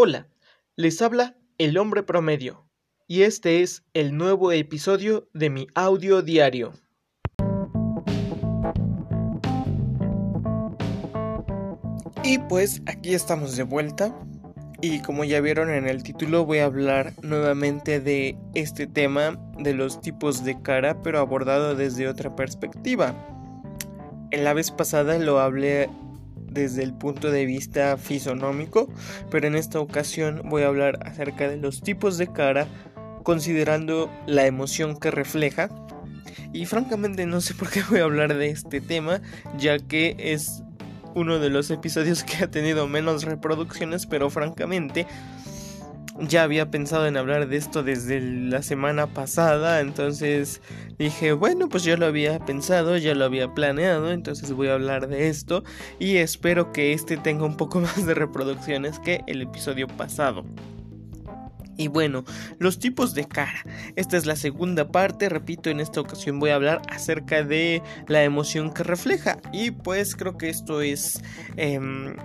Hola, les habla el hombre promedio y este es el nuevo episodio de mi audio diario. Y pues aquí estamos de vuelta y como ya vieron en el título voy a hablar nuevamente de este tema de los tipos de cara pero abordado desde otra perspectiva. En la vez pasada lo hablé desde el punto de vista fisonómico, pero en esta ocasión voy a hablar acerca de los tipos de cara considerando la emoción que refleja. Y francamente no sé por qué voy a hablar de este tema, ya que es uno de los episodios que ha tenido menos reproducciones, pero francamente ya había pensado en hablar de esto desde la semana pasada, entonces dije, bueno, pues yo lo había pensado, ya lo había planeado, entonces voy a hablar de esto y espero que este tenga un poco más de reproducciones que el episodio pasado. Y bueno, los tipos de cara. Esta es la segunda parte, repito, en esta ocasión voy a hablar acerca de la emoción que refleja. Y pues creo que esto es em,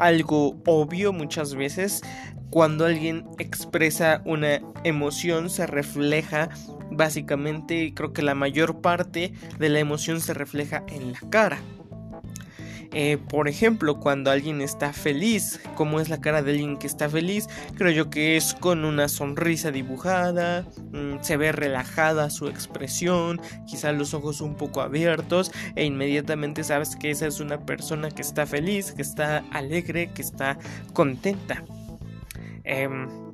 algo obvio muchas veces. Cuando alguien expresa una emoción se refleja básicamente, creo que la mayor parte de la emoción se refleja en la cara. Eh, por ejemplo, cuando alguien está feliz, como es la cara de alguien que está feliz, creo yo que es con una sonrisa dibujada, mm, se ve relajada su expresión, quizá los ojos un poco abiertos e inmediatamente sabes que esa es una persona que está feliz, que está alegre, que está contenta. Em,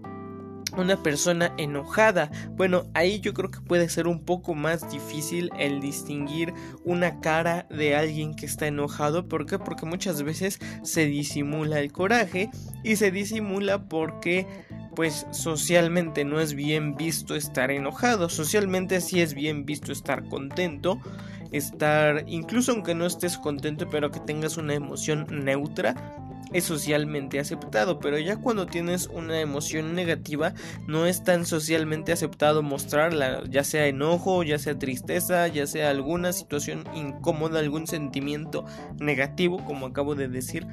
una persona enojada. Bueno, ahí yo creo que puede ser un poco más difícil el distinguir una cara de alguien que está enojado. ¿Por qué? Porque muchas veces se disimula el coraje y se disimula porque pues socialmente no es bien visto estar enojado. Socialmente sí es bien visto estar contento. Estar, incluso aunque no estés contento, pero que tengas una emoción neutra, es socialmente aceptado, pero ya cuando tienes una emoción negativa no es tan socialmente aceptado mostrarla, ya sea enojo, ya sea tristeza, ya sea alguna situación incómoda, algún sentimiento negativo, como acabo de decir,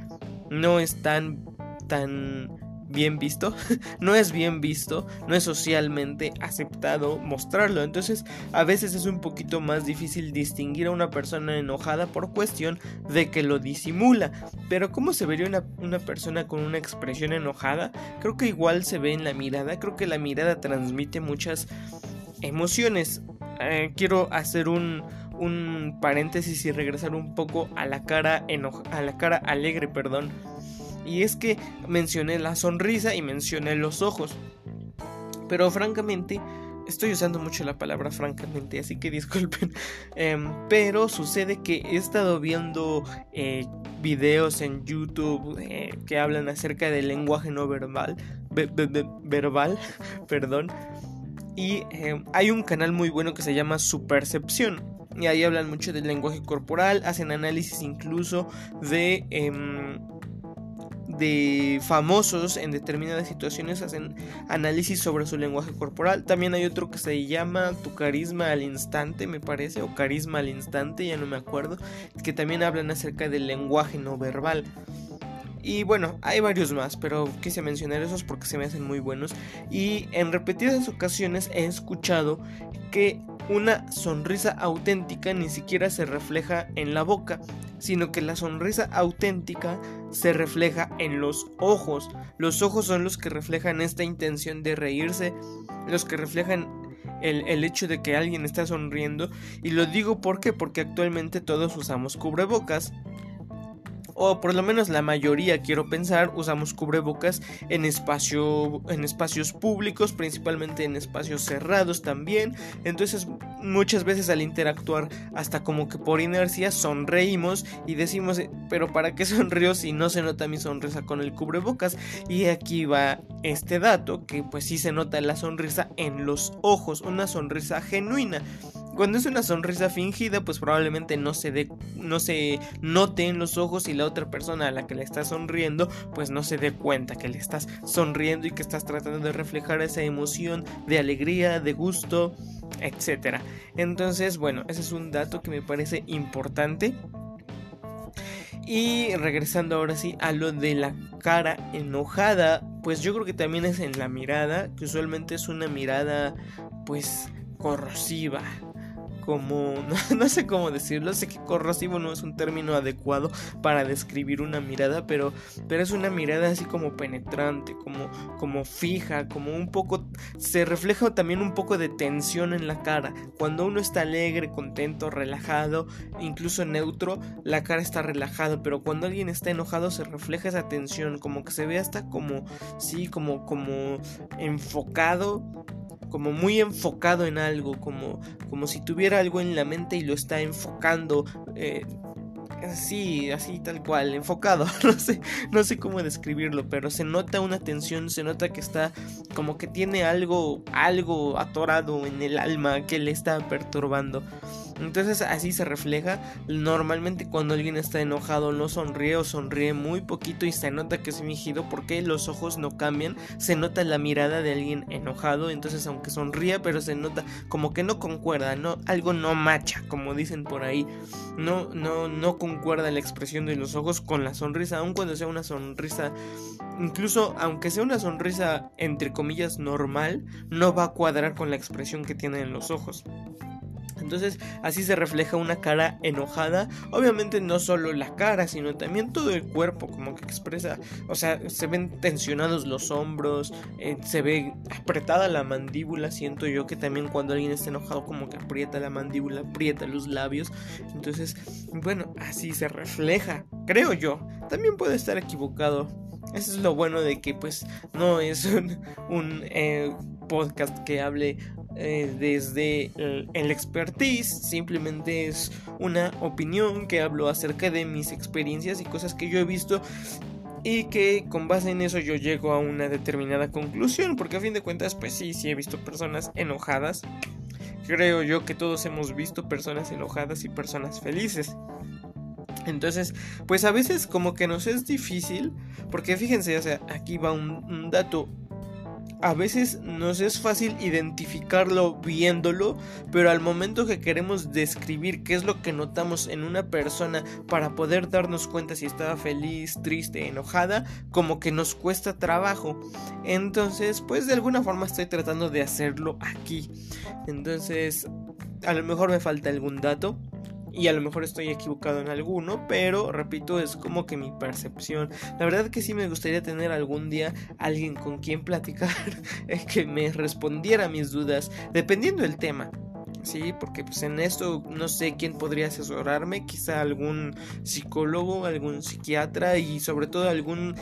no es tan tan bien visto, no es bien visto, no es socialmente aceptado mostrarlo. Entonces a veces es un poquito más difícil distinguir a una persona enojada por cuestión de que lo disimula. Pero ¿cómo se vería una, persona con una expresión enojada? Creo que igual se ve en la mirada, creo que la mirada transmite muchas emociones. Eh, quiero hacer un, un paréntesis y regresar un poco a la cara a la cara alegre, perdón y es que mencioné la sonrisa y mencioné los ojos. Pero francamente, estoy usando mucho la palabra francamente, así que disculpen. Em, pero sucede que he estado viendo eh, videos en YouTube eh, que hablan acerca del lenguaje no verbal. verbal, perdón. Y em, hay un canal muy bueno que se llama Su Percepción. Y ahí hablan mucho del lenguaje corporal, hacen análisis incluso de em, de famosos en determinadas situaciones hacen análisis sobre su lenguaje corporal. También hay otro que se llama Tu carisma al instante, me parece, o carisma al instante, ya no me acuerdo, que también hablan acerca del lenguaje no verbal. Y bueno, hay varios más, pero quise mencionar esos porque se me hacen muy buenos. Y en repetidas ocasiones he escuchado que una sonrisa auténtica ni siquiera se refleja en la boca, sino que la sonrisa auténtica se refleja en los ojos. Los ojos son los que reflejan esta intención de reírse, los que reflejan el, el, hecho de que alguien está sonriendo. Y lo digo porque porque actualmente todos usamos cubrebocas o por lo menos la mayoría quiero pensar, usamos cubrebocas en, espacio, en espacios públicos, principalmente en espacios cerrados también. Entonces muchas veces al interactuar hasta como que por inercia sonreímos y decimos, pero ¿para qué sonrío si no se nota mi sonrisa con el cubrebocas? Y aquí va este dato, que pues sí se nota la sonrisa en los ojos, una sonrisa genuina. Cuando es una sonrisa fingida, pues probablemente no se, dé, no se note en los ojos y la otra persona a la que le estás sonriendo, pues no se dé cuenta que le estás sonriendo y que estás tratando de reflejar esa emoción de alegría, de gusto, etc. Entonces, bueno, ese es un dato que me parece importante. Y regresando ahora sí a lo de la cara enojada pues yo creo que también es en la mirada, que usualmente es una mirada pues corrosiva, como, no, sé cómo decirlo, sé que corrosivo no es un término adecuado para describir una mirada, pero, pero es una mirada así como penetrante, como, como fija, como un poco, se refleja también un poco de tensión en la cara. Cuando uno está alegre, contento, relajado, incluso neutro, la cara está relajada, pero cuando alguien está enojado se refleja esa tensión, como que se ve hasta como, sí, como, como enfocado como muy enfocado en algo, como, como si tuviera algo en la mente y lo está enfocando. Eh, así, así tal cual, enfocado, no sé, no sé cómo describirlo, pero se nota una tensión, se nota que está como que tiene algo, algo atorado en el alma que le está perturbando. Entonces así se refleja. Normalmente cuando alguien está enojado no sonríe o sonríe muy poquito y se nota que es fingido porque los ojos no cambian. Se nota la mirada de alguien enojado. Entonces aunque sonría pero se nota como que no concuerda, no, algo no macha, como dicen por ahí. No, no, no concuerda la expresión de los ojos con la sonrisa, aun cuando sea una sonrisa incluso aunque sea una sonrisa entre comillas normal, no va a cuadrar con la expresión que tiene en los ojos. Entonces así se refleja una cara enojada. Obviamente no solo la cara, sino también todo el cuerpo, como que expresa, o sea, se ven tensionados los hombros, eh, se ve apretada la mandíbula. Siento yo que también cuando alguien está enojado como que aprieta la mandíbula, aprieta los labios. Entonces, bueno, así se refleja, creo yo. También puede estar equivocado. Eso es lo bueno de que pues no es un, eh, podcast que hable eh, desde el, expertise, simplemente es una opinión que hablo acerca de mis experiencias y cosas que yo he visto y que con base en eso yo llego a una determinada conclusión, porque a fin de cuentas pues sí, sí he visto personas enojadas. Creo yo que todos hemos visto personas enojadas y personas felices. Entonces, pues a veces como que nos es difícil, porque fíjense, o sea, aquí va un dato a veces nos es fácil identificarlo viéndolo, pero al momento que queremos describir qué es lo que notamos en una persona para poder darnos cuenta si estaba feliz, triste, enojada, como que nos cuesta trabajo. Entonces, pues de alguna forma estoy tratando de hacerlo aquí. Entonces, a lo mejor me falta algún dato y a lo mejor estoy equivocado en alguno, pero repito, es como que mi percepción. La verdad que sí me gustaría tener algún día alguien con quien platicar que me respondiera a mis dudas, dependiendo del tema. Sí, porque pues en esto no sé quién podría asesorarme, quizá algún psicólogo, algún psiquiatra y sobre todo algún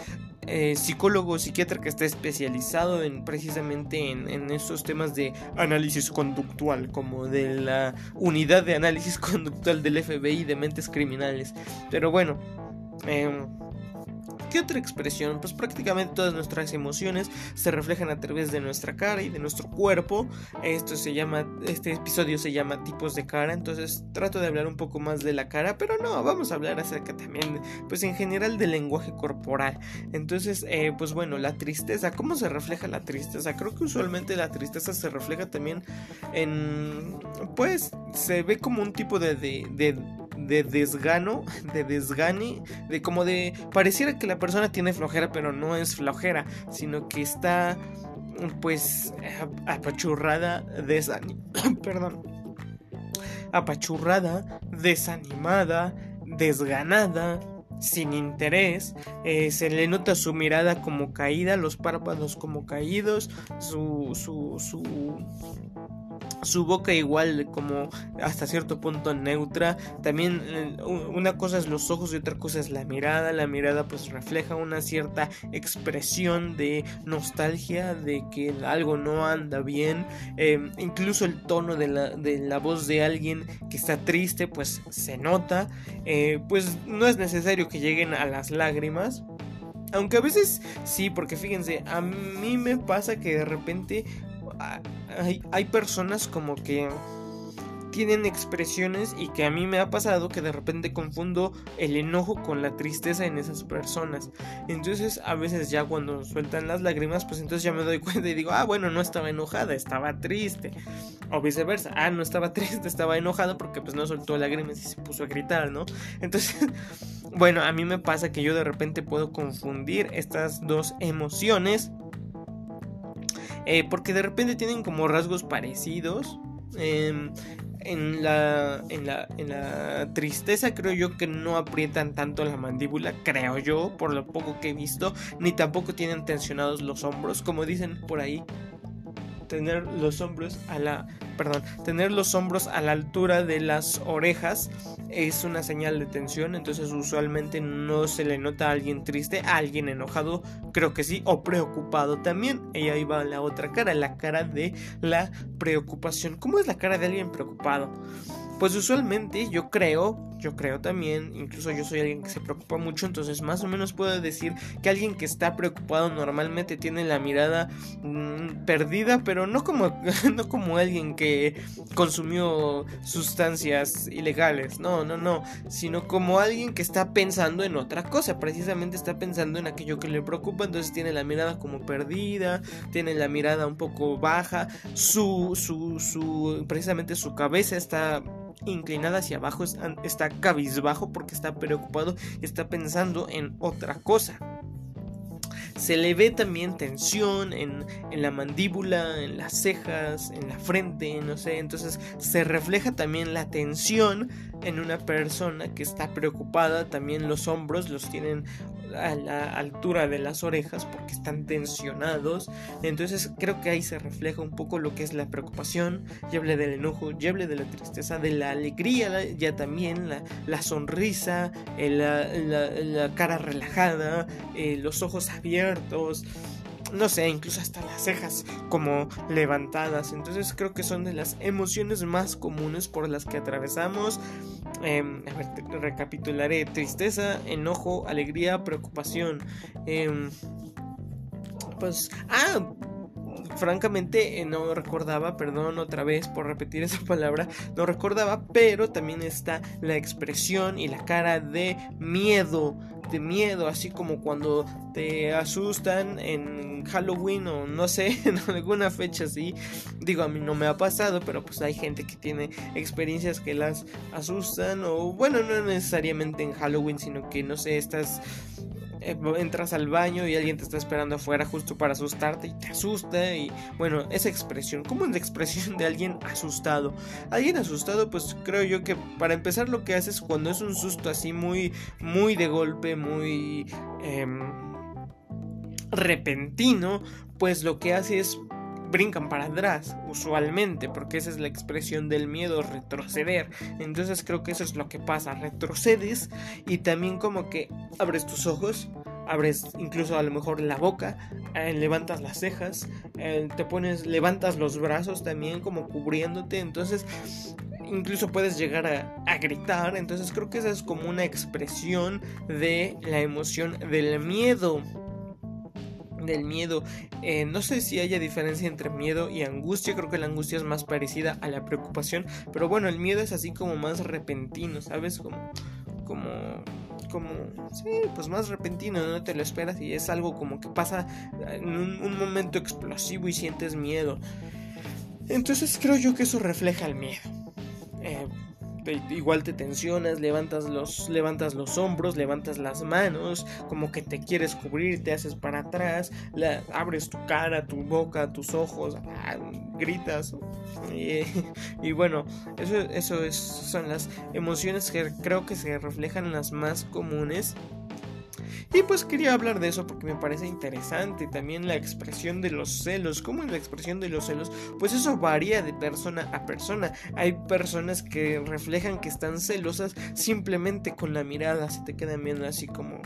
eh, psicólogo psiquiatra que está especializado en precisamente en, esos temas de análisis conductual, como de la unidad de análisis conductual del FBI de mentes criminales. Pero bueno, eh, ¿Qué otra expresión? Pues prácticamente todas nuestras emociones se reflejan a través de nuestra cara y de nuestro cuerpo. Esto se llama, este episodio se llama tipos de cara, entonces trato de hablar un poco más de la cara, pero no, vamos a hablar acerca también, pues en general del lenguaje corporal. Entonces, eh, pues bueno, la tristeza, ¿cómo se refleja la tristeza? Creo que usualmente la tristeza se refleja también en, pues, se ve como un tipo de, desgano, de desgane, de como de pareciera que la persona tiene flojera, pero no es flojera, sino que está pues apachurrada, desanimada, perdón, apachurrada, desanimada, desganada, sin interés, eh, se le nota su mirada como caída, los párpados como caídos, su, su, su su boca igual como hasta cierto punto neutra. También eh, una cosa es los ojos y otra cosa es la mirada. La mirada pues refleja una cierta expresión de nostalgia, de que algo no anda bien. Em, incluso el tono de la, de la, voz de alguien que está triste pues se nota. Eh, pues no es necesario que lleguen a las lágrimas. Aunque a veces sí, porque fíjense, a mí me pasa que de repente hay, personas como que tienen expresiones y que a mí me ha pasado que de repente confundo el enojo con la tristeza en esas personas. Entonces a veces ya cuando sueltan las lágrimas, pues entonces ya me doy cuenta y digo, ah, bueno, no estaba enojada, estaba triste. O viceversa, ah, no estaba triste, estaba enojada porque pues no soltó lágrimas y se puso a gritar, ¿no? Entonces, bueno, a mí me pasa que yo de repente puedo confundir estas dos emociones. Eh, porque de repente tienen como rasgos parecidos. Em, en la, en la, en la tristeza creo yo que no aprietan tanto la mandíbula, creo yo, por lo poco que he visto, ni tampoco tienen tensionados los hombros, como dicen por ahí tener los hombros a la perdón, tener los hombros a la altura de las orejas es una señal de tensión, entonces usualmente no se le nota a alguien triste, a alguien enojado, creo que sí, o preocupado también. Y ahí va la otra cara, la cara de la preocupación. ¿Cómo es la cara de alguien preocupado? Pues usualmente yo creo, yo creo también, incluso yo soy alguien que se preocupa mucho, entonces más o menos puedo decir que alguien que está preocupado normalmente tiene la mirada mm, perdida, pero no como, no como alguien que consumió sustancias ilegales, no, no, no, sino como alguien que está pensando en otra cosa, precisamente está pensando en aquello que le preocupa, entonces tiene la mirada como perdida, tiene la mirada un poco baja, su, su, su, precisamente su cabeza está inclinada hacia abajo, está cabizbajo porque está preocupado está pensando en otra cosa. Se le ve también tensión en, en, la mandíbula, en las cejas, en la frente, no sé. Entonces se refleja también la tensión en una persona que está preocupada. También los hombros los tienen a la altura de las orejas porque están tensionados. Entonces creo que ahí se refleja un poco lo que es la preocupación. Ya hablé del enojo, ya hablé de la tristeza, de la alegría, ya también la, sonrisa, eh, la, cara relajada, eh, los ojos abiertos no sé, incluso hasta las cejas como levantadas. Entonces creo que son de las emociones más comunes por las que atravesamos. Em, a ver, recapitularé. Tristeza, enojo, alegría, preocupación. Em, pues... Ah, francamente eh, no recordaba, perdón otra vez por repetir esa palabra, no recordaba, pero también está la expresión y la cara de miedo de miedo, así como cuando te asustan en Halloween o no sé, en alguna fecha así. Digo, a mí no me ha pasado, pero pues hay gente que tiene experiencias que las asustan o bueno, no necesariamente en Halloween, sino que no sé, estás eh, entras al baño y alguien te está esperando afuera justo para asustarte y te asusta y bueno, esa expresión, ¿cómo es la expresión de alguien asustado? Alguien asustado pues creo yo que para empezar lo que haces cuando es un susto así muy, muy de golpe, muy em, repentino, pues lo que hace es brincan para atrás, usualmente, porque esa es la expresión del miedo, retroceder. Entonces creo que eso es lo que pasa, retrocedes y también como que abres tus ojos, abres incluso a lo mejor la boca, eh, levantas las cejas, eh, te pones, levantas los brazos también como cubriéndote, entonces incluso puedes llegar a, a, gritar. Entonces creo que esa es como una expresión de la emoción del miedo del miedo. Eh, no sé si haya diferencia entre miedo y angustia. Creo que la angustia es más parecida a la preocupación. Pero bueno, el miedo es así como más repentino, ¿sabes? Como. como. como. Sí, pues más repentino, no te lo esperas y es algo como que pasa en un, momento explosivo y sientes miedo. Entonces creo yo que eso refleja el miedo. Eh, igual te tensionas, levantas los, levantas los hombros, levantas las manos, como que te quieres cubrir, te haces para atrás, abres tu cara, tu boca, tus ojos, ah, gritas. Y, bueno, eso, eso es, son las emociones que creo que se reflejan las más comunes y pues quería hablar de eso porque me parece interesante también la expresión de los celos. ¿Cómo es la expresión de los celos? Pues eso varía de persona a persona. Hay personas que reflejan que están celosas simplemente con la mirada, se te quedan viendo así como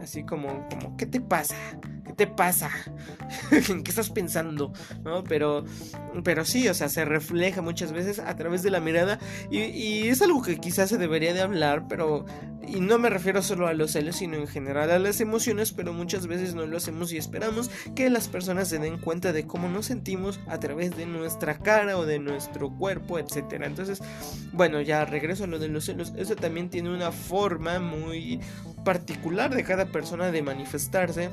así como como ¿qué te pasa? Te pasa? ¿En qué estás pensando? ¿No? Pero, pero sí, o sea, se refleja muchas veces a través de la mirada y, y es algo que quizás se debería de hablar, pero y no me refiero solo a los celos, sino en general a las emociones, pero muchas veces no lo hacemos y esperamos que las personas se den cuenta de cómo nos sentimos a través de nuestra cara o de nuestro cuerpo, etcétera. Entonces, bueno, ya regreso a lo de los celos. Eso también tiene una forma muy particular de cada persona de manifestarse.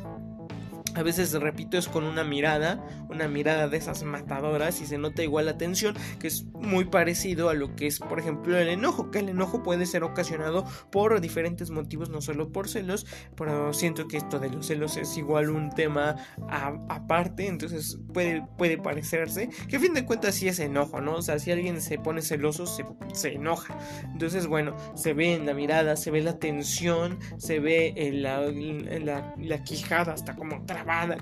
A veces, repito, es con una mirada, una mirada de esas matadoras y se nota igual la tensión, que es muy parecido a lo que es, por ejemplo, el enojo, que el enojo puede ser ocasionado por diferentes motivos, no solo por celos, pero siento que esto de los celos es igual un tema aparte, entonces puede, puede parecerse, que a fin de cuentas sí es enojo, ¿no? O sea, si alguien se pone celoso, se, se enoja. Entonces, bueno, se ve en la mirada, se ve la tensión, se ve en la, la, la quijada hasta como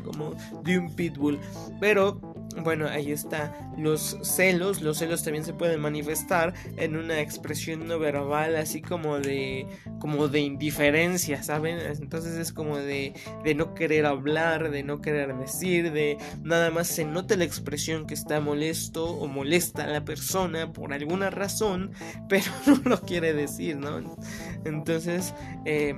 como de un pitbull. Pero bueno, ahí está. Los celos, los celos también se pueden manifestar en una expresión no verbal, así como de, como de indiferencia, ¿saben? Entonces es como de, de no querer hablar, de no querer decir, de nada más se nota la expresión que está molesto o molesta a la persona por alguna razón, pero no lo quiere decir, ¿no? Entonces, eh,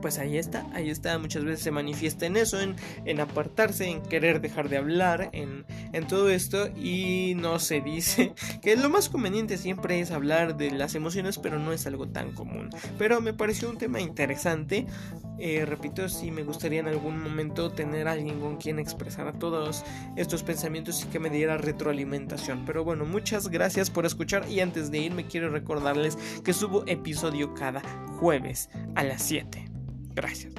pues ahí está, ahí está, muchas veces se manifiesta en eso, en, apartarse, en querer dejar de hablar, en, todo esto y no se dice que lo más conveniente siempre es hablar de las emociones, pero no es algo tan común. Pero me pareció un tema interesante, eh, repito, si me gustaría en algún momento tener a alguien con quien expresar todos estos pensamientos y que me diera retroalimentación. Pero bueno, muchas gracias por escuchar y antes de irme quiero recordarles que subo episodio cada jueves a las 7. Gracias.